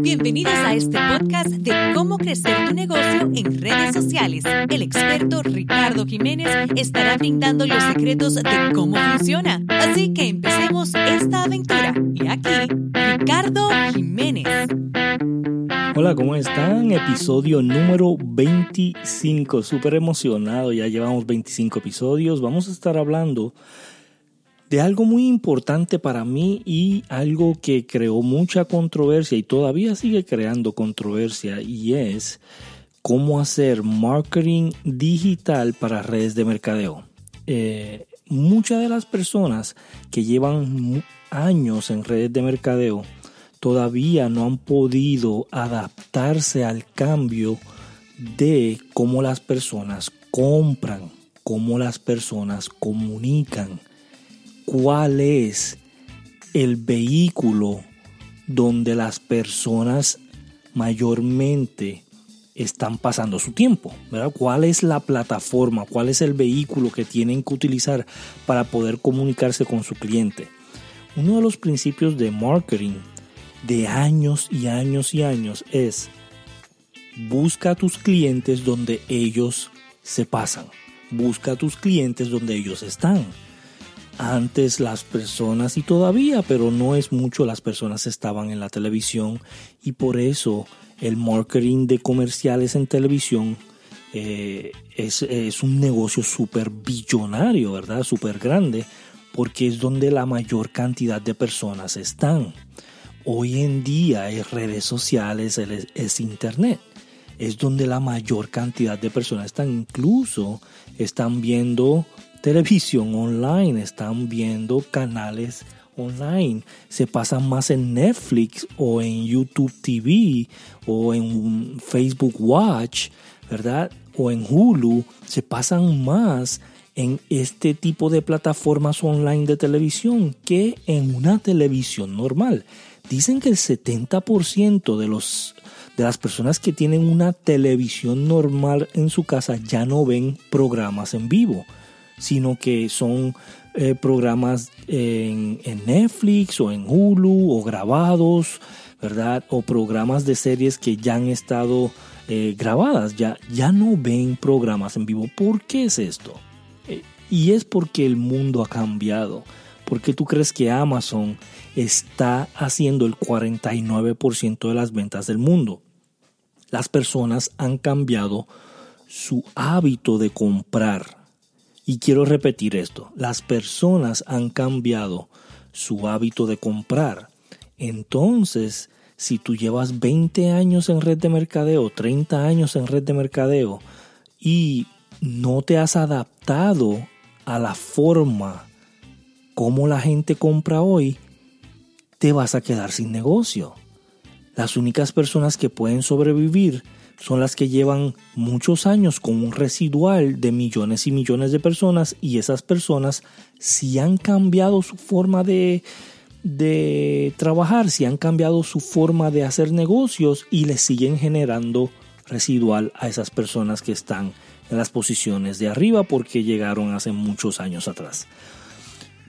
Bienvenidos a este podcast de cómo crecer tu negocio en redes sociales. El experto Ricardo Jiménez estará brindando los secretos de cómo funciona. Así que empecemos esta aventura. Y aquí, Ricardo Jiménez. Hola, ¿cómo están? Episodio número 25. Súper emocionado, ya llevamos 25 episodios. Vamos a estar hablando de algo muy importante para mí y algo que creó mucha controversia y todavía sigue creando controversia y es cómo hacer marketing digital para redes de mercadeo. Eh, muchas de las personas que llevan años en redes de mercadeo todavía no han podido adaptarse al cambio de cómo las personas compran, cómo las personas comunican cuál es el vehículo donde las personas mayormente están pasando su tiempo. ¿Cuál es la plataforma? ¿Cuál es el vehículo que tienen que utilizar para poder comunicarse con su cliente? Uno de los principios de marketing de años y años y años es busca a tus clientes donde ellos se pasan. Busca a tus clientes donde ellos están antes las personas y todavía, pero no es mucho, las personas estaban en la televisión y por eso el marketing de comerciales en televisión eh, es, un negocio súper billonario, ¿verdad? Súper grande, porque es donde la mayor cantidad de personas están. Hoy en día es redes sociales, es, es internet es donde la mayor cantidad de personas están, incluso están viendo televisión online, están viendo canales online, se pasan más en Netflix o en YouTube TV o en Facebook Watch, ¿verdad? O en Hulu, se pasan más en este tipo de plataformas online de televisión que en una televisión normal. Dicen que el 70% de los de las personas que tienen una televisión normal en su casa ya no ven programas en vivo sino que son eh, programas en, Netflix o en Hulu o grabados, ¿verdad? O programas de series que ya han estado eh, grabadas, ya, ya no ven programas en vivo. ¿Por qué es esto? Eh, y es porque el mundo ha cambiado. ¿Por qué tú crees que Amazon está haciendo el 49% de las ventas del mundo? Las personas han cambiado su hábito de comprar. Y quiero repetir esto, las personas han cambiado su hábito de comprar. Entonces, si tú llevas 20 años en red de mercadeo, 30 años en red de mercadeo y no te has adaptado a la forma como la gente compra hoy, te vas a quedar sin negocio. Las únicas personas que pueden sobrevivir son las que llevan muchos años con un residual de millones y millones de personas y esas personas si han cambiado su forma de, de trabajar, si han cambiado su forma de hacer negocios y le siguen generando residual a esas personas que están en las posiciones de arriba porque llegaron hace muchos años atrás.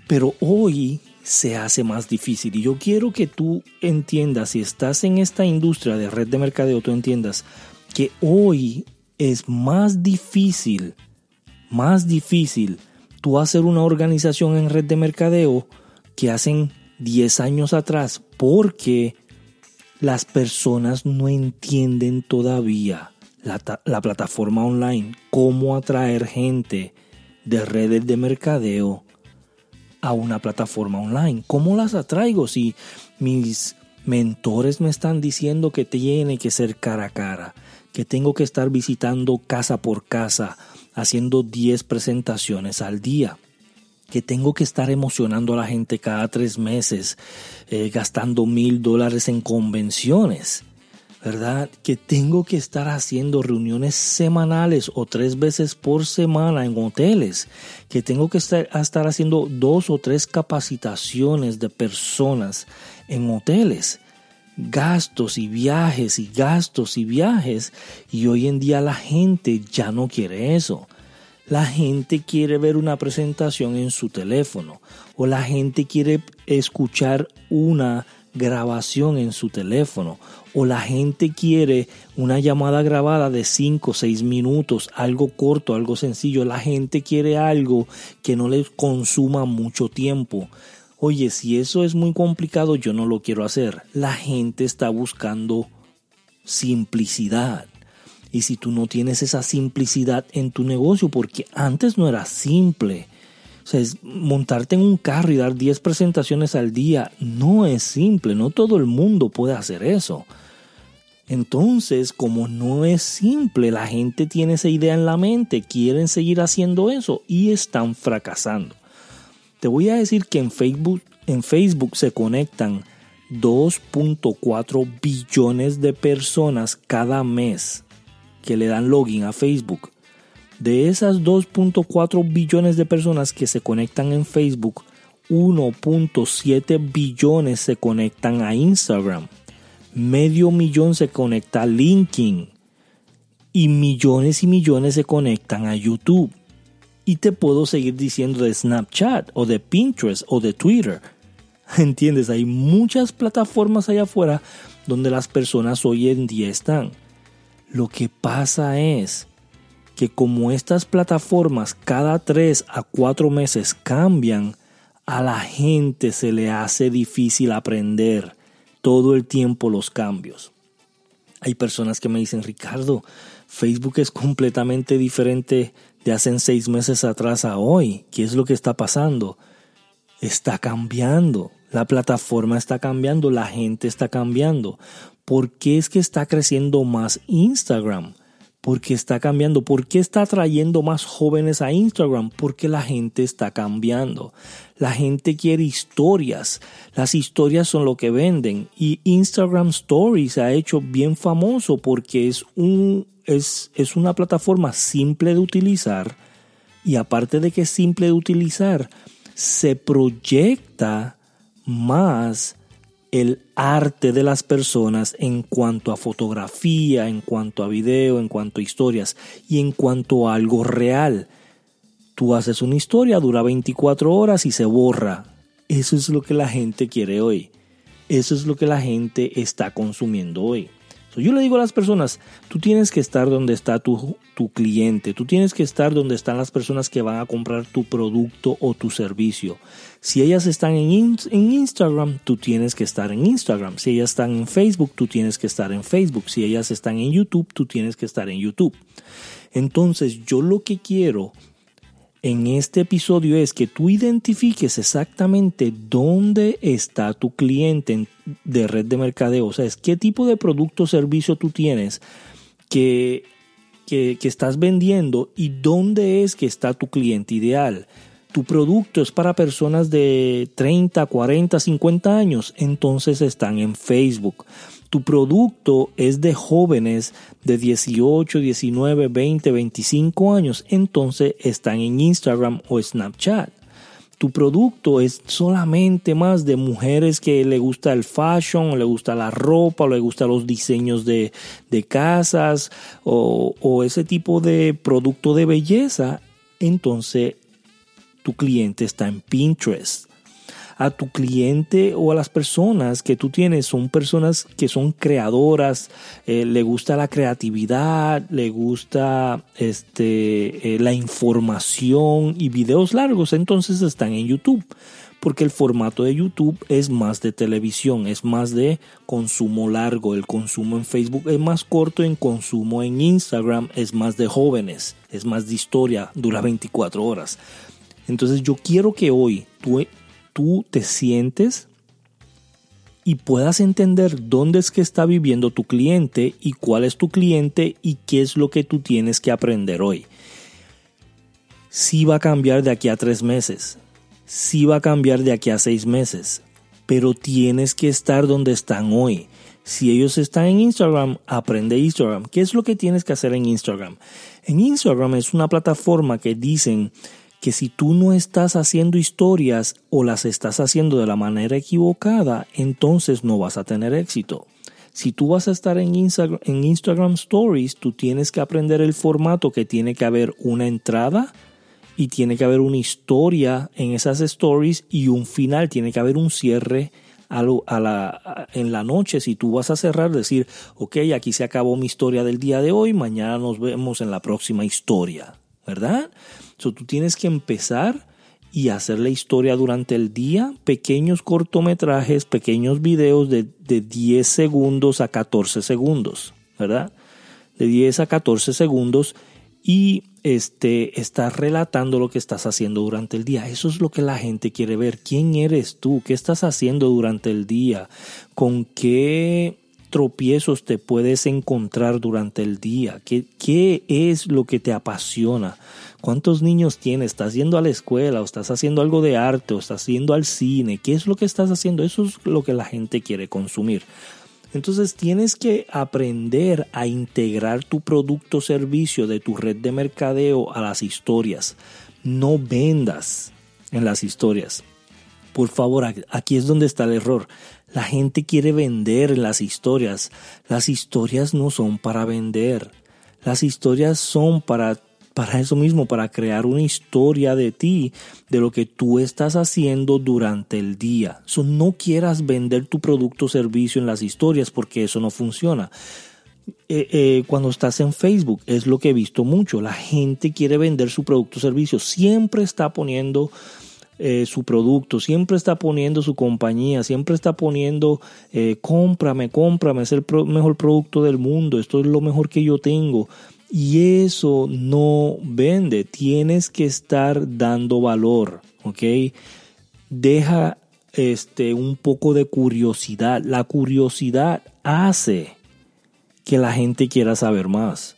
Pero hoy se hace más difícil y yo quiero que tú entiendas, si estás en esta industria de red de mercadeo, tú entiendas que hoy es más difícil, más difícil tú hacer una organización en red de mercadeo que hacen 10 años atrás porque las personas no entienden todavía la, la, plataforma online, cómo atraer gente de redes de mercadeo a una plataforma online. ¿Cómo las atraigo si mis mentores me están diciendo que tiene que ser cara a cara? Que tengo que estar visitando casa por casa, haciendo 10 presentaciones al día, que tengo que estar emocionando a la gente cada tres meses, eh, gastando mil dólares en convenciones, ¿verdad? Que tengo que estar haciendo reuniones semanales o tres veces por semana en hoteles, que tengo que estar, estar haciendo dos o tres capacitaciones de personas en hoteles gastos y viajes y gastos y viajes y hoy en día la gente ya no quiere eso. La gente quiere ver una presentación en su teléfono o la gente quiere escuchar una grabación en su teléfono o la gente quiere una llamada grabada de 5 o 6 minutos, algo corto, algo sencillo. La gente quiere algo que no les consuma mucho tiempo. Oye, si eso es muy complicado, yo no lo quiero hacer. La gente está buscando simplicidad. Y si tú no tienes esa simplicidad en tu negocio, porque antes no era simple, es montarte en un carro y dar 10 presentaciones al día no es simple, no todo el mundo puede hacer eso. Entonces, como no es simple, la gente tiene esa idea en la mente, quieren seguir haciendo eso y están fracasando. Te voy a decir que en Facebook, en Facebook se conectan 2.4 billones de personas cada mes que le dan login a Facebook. De esas 2.4 billones de personas que se conectan en Facebook, 1.7 billones se conectan a Instagram, medio millón se conecta a LinkedIn y millones y millones se conectan a YouTube. Y te puedo seguir diciendo de Snapchat o de Pinterest o de Twitter. ¿Entiendes? Hay muchas plataformas allá afuera donde las personas hoy en día están. Lo que pasa es que como estas plataformas cada tres a cuatro meses cambian, a la gente se le hace difícil aprender todo el tiempo los cambios. Hay personas que me dicen, Ricardo, Facebook es completamente diferente de hace seis meses atrás a hoy. ¿Qué es lo que está pasando? Está cambiando. La plataforma está cambiando, la gente está cambiando. ¿Por qué es que está creciendo más Instagram? Porque está cambiando. ¿Por qué está atrayendo más jóvenes a Instagram? Porque la gente está cambiando. La gente quiere historias. Las historias son lo que venden. Y Instagram Stories ha hecho bien famoso porque es, un, es, es una plataforma simple de utilizar. Y aparte de que es simple de utilizar, se proyecta más el arte de las personas en cuanto a fotografía, en cuanto a video, en cuanto a historias y en cuanto a algo real. Tú haces una historia, dura 24 horas y se borra. Eso es lo que la gente quiere hoy. Eso es lo que la gente está consumiendo hoy yo le digo a las personas, tú tienes que estar donde está tu, cliente, tú tienes que estar donde están las personas que van a comprar tu producto o tu servicio. Si ellas están en Instagram, tú tienes que estar en Instagram. Si ellas están en Facebook, tú tienes que estar en Facebook. Si ellas están en YouTube, tú tienes que estar en YouTube. Entonces, yo lo que quiero en este episodio es que tú identifiques exactamente dónde está tu cliente de red de mercadeo. O sea, es qué tipo de producto o servicio tú tienes que, que, que estás vendiendo y dónde es que está tu cliente ideal. Tu producto es para personas de 30, 40, 50 años, entonces están en Facebook tu producto es de jóvenes de 18, 19, 20, 25 años, entonces están en Instagram o Snapchat. Tu producto es solamente más de mujeres que le gusta el fashion, le gusta la ropa, le gustan los diseños de, casas, o, o ese tipo de producto de belleza, entonces tu cliente está en Pinterest a tu cliente o a las personas que tú tienes son personas que son creadoras, eh, le gusta la creatividad, le gusta este, eh, la información y videos largos, entonces están en YouTube. Porque el formato de YouTube es más de televisión, es más de consumo largo. El consumo en Facebook es más corto, en consumo en Instagram es más de jóvenes, es más de historia, dura 24 horas. Entonces yo quiero que hoy tú tú te sientes y puedas entender dónde es que está viviendo tu cliente y cuál es tu cliente y qué es lo que tú tienes que aprender hoy. Sí va a cambiar de aquí a tres meses, sí va a cambiar de aquí a seis meses, pero tienes que estar donde están hoy. Si ellos están en Instagram, aprende Instagram. ¿Qué es lo que tienes que hacer en Instagram? En Instagram es una plataforma que dicen que si tú no estás haciendo historias o las estás haciendo de la manera equivocada, entonces no vas a tener éxito. Si tú vas a estar en Instagram, en Instagram Stories, tú tienes que aprender el formato que tiene que haber una entrada y tiene que haber una historia en esas stories y un final, tiene que haber un cierre a, la, en la noche, si tú vas a cerrar, decir, ok, aquí se acabó mi historia del día de hoy, mañana nos vemos en la próxima historia, ¿verdad? So, tú tienes que empezar y hacer la historia durante el día, pequeños cortometrajes, pequeños videos de, de 10 segundos a 14 segundos, ¿verdad? De 10 a 14 segundos y este, estás relatando lo que estás haciendo durante el día. Eso es lo que la gente quiere ver. ¿Quién eres tú? ¿Qué estás haciendo durante el día? ¿Con qué tropiezos te puedes encontrar durante el día? ¿Qué, qué es lo que te apasiona? ¿Cuántos niños tienes? ¿Estás yendo a la escuela o estás haciendo algo de arte o estás yendo al cine? ¿Qué es lo que estás haciendo? Eso es lo que la gente quiere consumir. Entonces tienes que aprender a integrar tu producto o servicio de tu red de mercadeo a las historias. No vendas en las historias. Por favor, aquí es donde está el error. La gente quiere vender en las historias. Las historias no son para vender. Las historias son para para eso mismo, para crear una historia de ti, de lo que tú estás haciendo durante el día. No quieras vender tu producto o servicio en las historias porque eso no funciona. Eh, eh, cuando estás en Facebook, es lo que he visto mucho. La gente quiere vender su producto o servicio. Siempre está poniendo eh, su producto, siempre está poniendo su compañía, siempre está poniendo cómprame, cómprame, es el mejor producto del mundo, esto es lo mejor que yo tengo. Y eso no vende. Tienes que estar dando valor, ¿ok? Deja este, un poco de curiosidad. La curiosidad hace que la gente quiera saber más.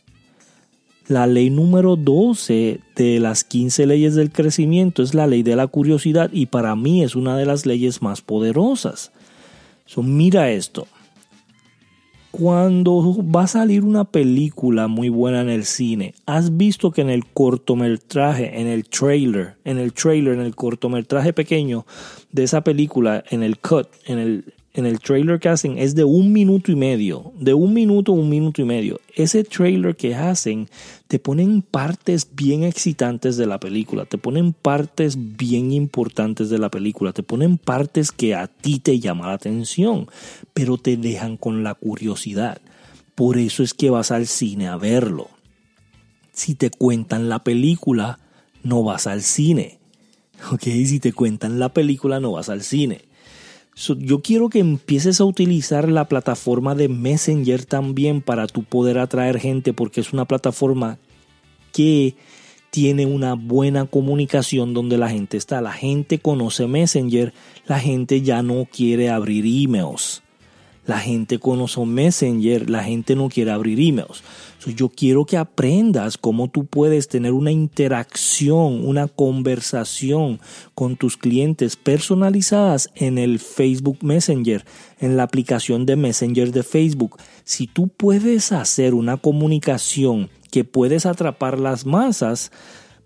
La ley número 12 de las 15 leyes del crecimiento es la ley de la curiosidad y para mí es una de las leyes más poderosas. So, mira esto cuando va a salir una película muy buena en el cine, has visto que en el cortometraje, en el trailer, en el trailer, en el cortometraje pequeño de esa película, en el cut, en el, en el trailer que hacen es de un minuto y medio, de un minuto a un minuto y medio. Ese trailer que hacen te ponen partes bien excitantes de la película, te ponen partes bien importantes de la película, te ponen partes que a ti te llaman la atención, pero te dejan con la curiosidad. Por eso es que vas al cine a verlo. Si te cuentan la película, no vas al cine. ¿Ok? Si te cuentan la película, no vas al cine yo quiero que empieces a utilizar la plataforma de Messenger también para tu poder atraer gente porque es una plataforma que tiene una buena comunicación donde la gente está. La gente conoce Messenger, la gente ya no quiere abrir emails. La gente conoce Messenger, la gente no quiere abrir emails. yo quiero que aprendas cómo tú puedes tener una interacción, una conversación con tus clientes personalizadas en el Facebook Messenger, en la aplicación de Messenger de Facebook. Si tú puedes hacer una comunicación que puedes atrapar las masas,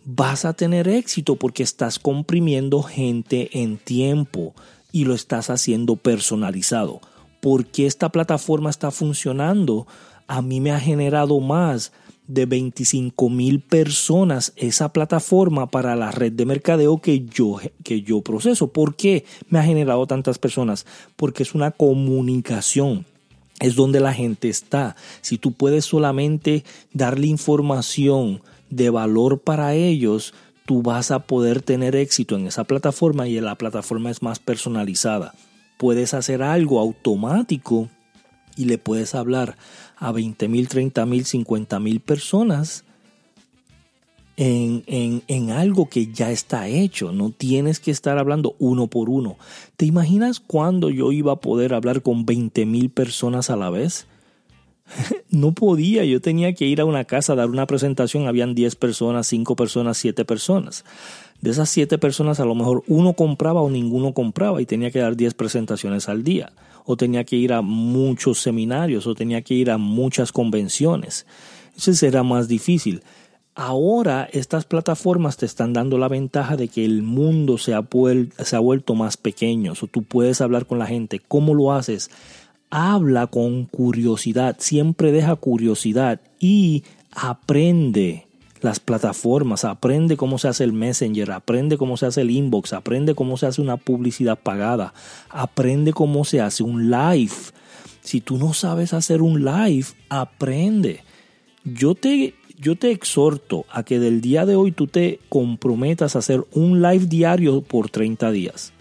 vas a tener éxito porque estás comprimiendo gente en tiempo y lo estás haciendo personalizado por qué esta plataforma está funcionando. A mí me ha generado más de 25 mil personas esa plataforma para la red de mercadeo que yo, que yo proceso. ¿Por qué me ha generado tantas personas? Porque es una comunicación. Es donde la gente está. Si tú puedes solamente darle información de valor para ellos, tú vas a poder tener éxito en esa plataforma y la plataforma es más personalizada puedes hacer algo automático y le puedes hablar a 20 mil, 30 mil, 50 mil personas en, en, algo que ya está hecho. No tienes que estar hablando uno por uno. ¿Te imaginas cuándo yo iba a poder hablar con 20 mil personas a la vez? no podía, yo tenía que ir a una casa a dar una presentación, habían 10 personas, 5 personas, 7 personas. De esas siete personas, a lo mejor uno compraba o ninguno compraba y tenía que dar diez presentaciones al día, o tenía que ir a muchos seminarios, o tenía que ir a muchas convenciones. Eso será más difícil. Ahora estas plataformas te están dando la ventaja de que el mundo se ha, se ha vuelto más pequeño, o tú puedes hablar con la gente. ¿Cómo lo haces? Habla con curiosidad, siempre deja curiosidad y aprende las plataformas, aprende cómo se hace el Messenger, aprende cómo se hace el inbox, aprende cómo se hace una publicidad pagada, aprende cómo se hace un live. Si tú no sabes hacer un live, aprende. Yo te, yo te exhorto a que del día de hoy tú te comprometas a hacer un live diario por 30 días.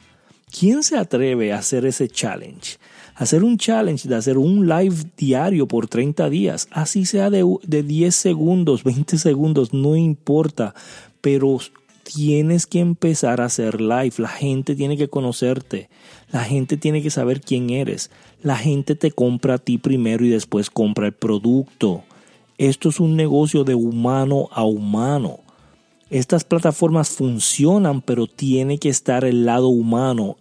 ¿Quién se atreve a hacer ese challenge? Hacer un challenge de hacer un live diario por 30 días, así sea de, de 10 segundos, 20 segundos, no importa, pero tienes que empezar a hacer live. La gente tiene que conocerte. La gente tiene que saber quién eres. La gente te compra a ti primero y después compra el producto. Esto es un negocio de humano a humano. Estas plataformas funcionan, pero tiene que estar el lado humano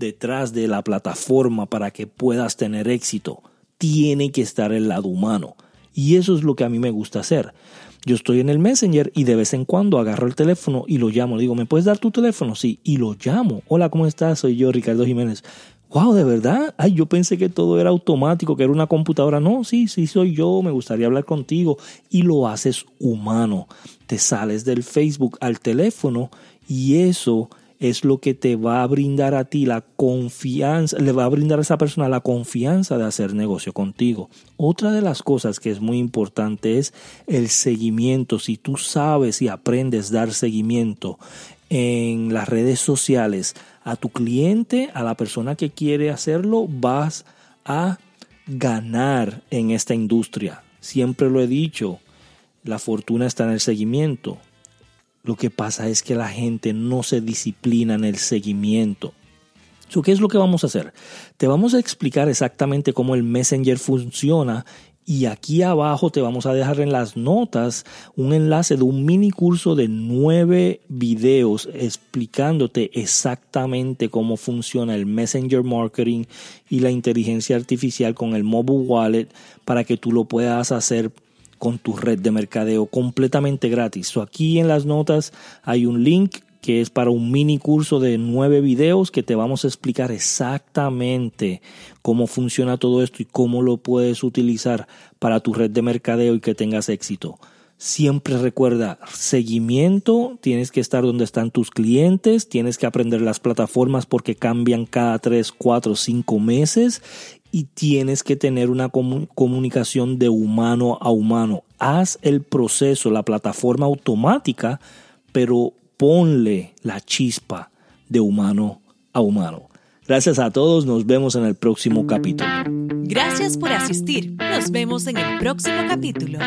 detrás de la plataforma para que puedas tener éxito. Tiene que estar el lado humano. Y eso es lo que a mí me gusta hacer. Yo estoy en el Messenger y de vez en cuando agarro el teléfono y lo llamo. Le digo, ¿me puedes dar tu teléfono? Sí, y lo llamo. Hola, ¿cómo estás? Soy yo, Ricardo Jiménez. Wow, ¿de verdad? Ay, yo pensé que todo era automático, que era una computadora. No, sí, sí soy yo, me gustaría hablar contigo. Y lo haces humano. Te sales del Facebook al teléfono y eso es lo que te va a brindar a ti la confianza, le va a brindar a esa persona la confianza de hacer negocio contigo. Otra de las cosas que es muy importante es el seguimiento. Si tú sabes y aprendes dar seguimiento en las redes sociales a tu cliente, a la persona que quiere hacerlo, vas a ganar en esta industria. Siempre lo he dicho, la fortuna está en el seguimiento. Lo que pasa es que la gente no se disciplina en el seguimiento. ¿Qué es lo que vamos a hacer? Te vamos a explicar exactamente cómo el Messenger funciona y aquí abajo te vamos a dejar en las notas un enlace de un mini curso de nueve videos explicándote exactamente cómo funciona el Messenger Marketing y la inteligencia artificial con el Mobile Wallet para que tú lo puedas hacer con tu red de mercadeo completamente gratis. aquí en las notas hay un link que es para un mini curso de nueve videos que te vamos a explicar exactamente cómo funciona todo esto y cómo lo puedes utilizar para tu red de mercadeo y que tengas éxito. Siempre recuerda, seguimiento, tienes que estar donde están tus clientes, tienes que aprender las plataformas porque cambian cada 3, 4, 5 meses y tienes que tener una comunicación de humano a humano. Haz el proceso, la plataforma automática, pero ponle la chispa de humano a humano. Gracias a todos, nos vemos en el próximo capítulo. Gracias por asistir, nos vemos en el próximo capítulo.